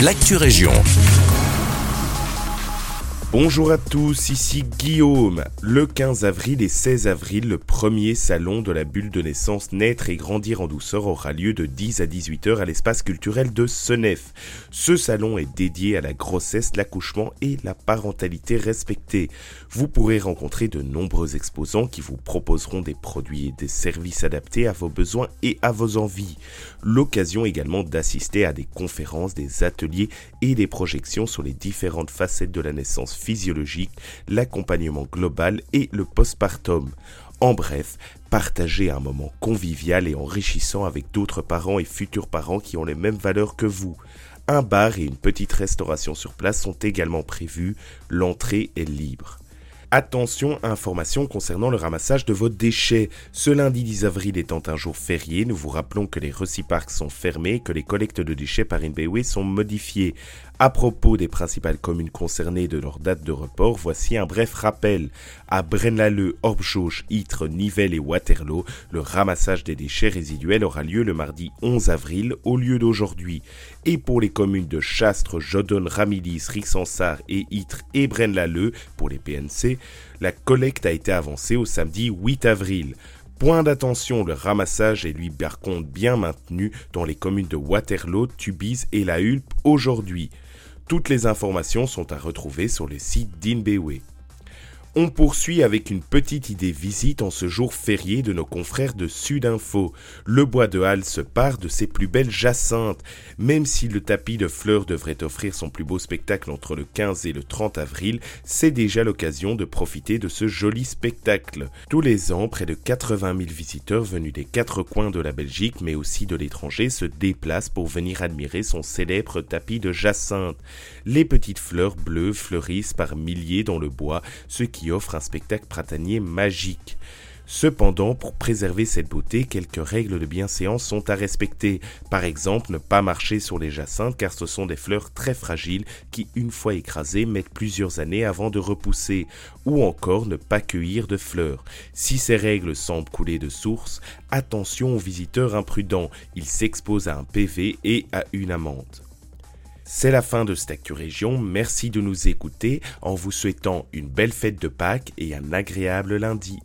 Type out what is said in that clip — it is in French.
l'actu région. Bonjour à tous, ici Guillaume. Le 15 avril et 16 avril, le premier salon de la bulle de naissance Naître et grandir en douceur aura lieu de 10 à 18 heures à l'espace culturel de Senef. Ce salon est dédié à la grossesse, l'accouchement et la parentalité respectée. Vous pourrez rencontrer de nombreux exposants qui vous proposeront des produits et des services adaptés à vos besoins et à vos envies. L'occasion également d'assister à des conférences, des ateliers et des projections sur les différentes facettes de la naissance physiologique, l'accompagnement global et le postpartum. En bref, partager un moment convivial et enrichissant avec d'autres parents et futurs parents qui ont les mêmes valeurs que vous. Un bar et une petite restauration sur place sont également prévus, l'entrée est libre. Attention, information concernant le ramassage de vos déchets. Ce lundi 10 avril étant un jour férié, nous vous rappelons que les recyparks sont fermés que les collectes de déchets par Inbewe sont modifiées. À propos des principales communes concernées de leur date de report, voici un bref rappel. À Braine-l'Alleud, Orbjauge, Ytre, Nivelles et Waterloo, le ramassage des déchets résiduels aura lieu le mardi 11 avril au lieu d'aujourd'hui. Et pour les communes de Chastres, Jodon, Ramilis, Rixensart et Ytre et Braine-l'Alleud, pour les PNC, la collecte a été avancée au samedi 8 avril. Point d'attention, le ramassage est lui par bien maintenu dans les communes de Waterloo, Tubize et La Hulpe aujourd'hui. Toutes les informations sont à retrouver sur le site d'Inbewe. On poursuit avec une petite idée visite en ce jour férié de nos confrères de Sudinfo. Le bois de Halle se part de ses plus belles jacinthes. Même si le tapis de fleurs devrait offrir son plus beau spectacle entre le 15 et le 30 avril, c'est déjà l'occasion de profiter de ce joli spectacle. Tous les ans, près de 80 000 visiteurs venus des quatre coins de la Belgique, mais aussi de l'étranger, se déplacent pour venir admirer son célèbre tapis de jacinthe. Les petites fleurs bleues fleurissent par milliers dans le bois, ce offre un spectacle printanier magique. Cependant, pour préserver cette beauté, quelques règles de bienséance sont à respecter. Par exemple, ne pas marcher sur les jacinthes car ce sont des fleurs très fragiles qui, une fois écrasées, mettent plusieurs années avant de repousser. Ou encore ne pas cueillir de fleurs. Si ces règles semblent couler de source, attention aux visiteurs imprudents. Ils s'exposent à un PV et à une amende. C'est la fin de cette Région. Merci de nous écouter en vous souhaitant une belle fête de Pâques et un agréable lundi.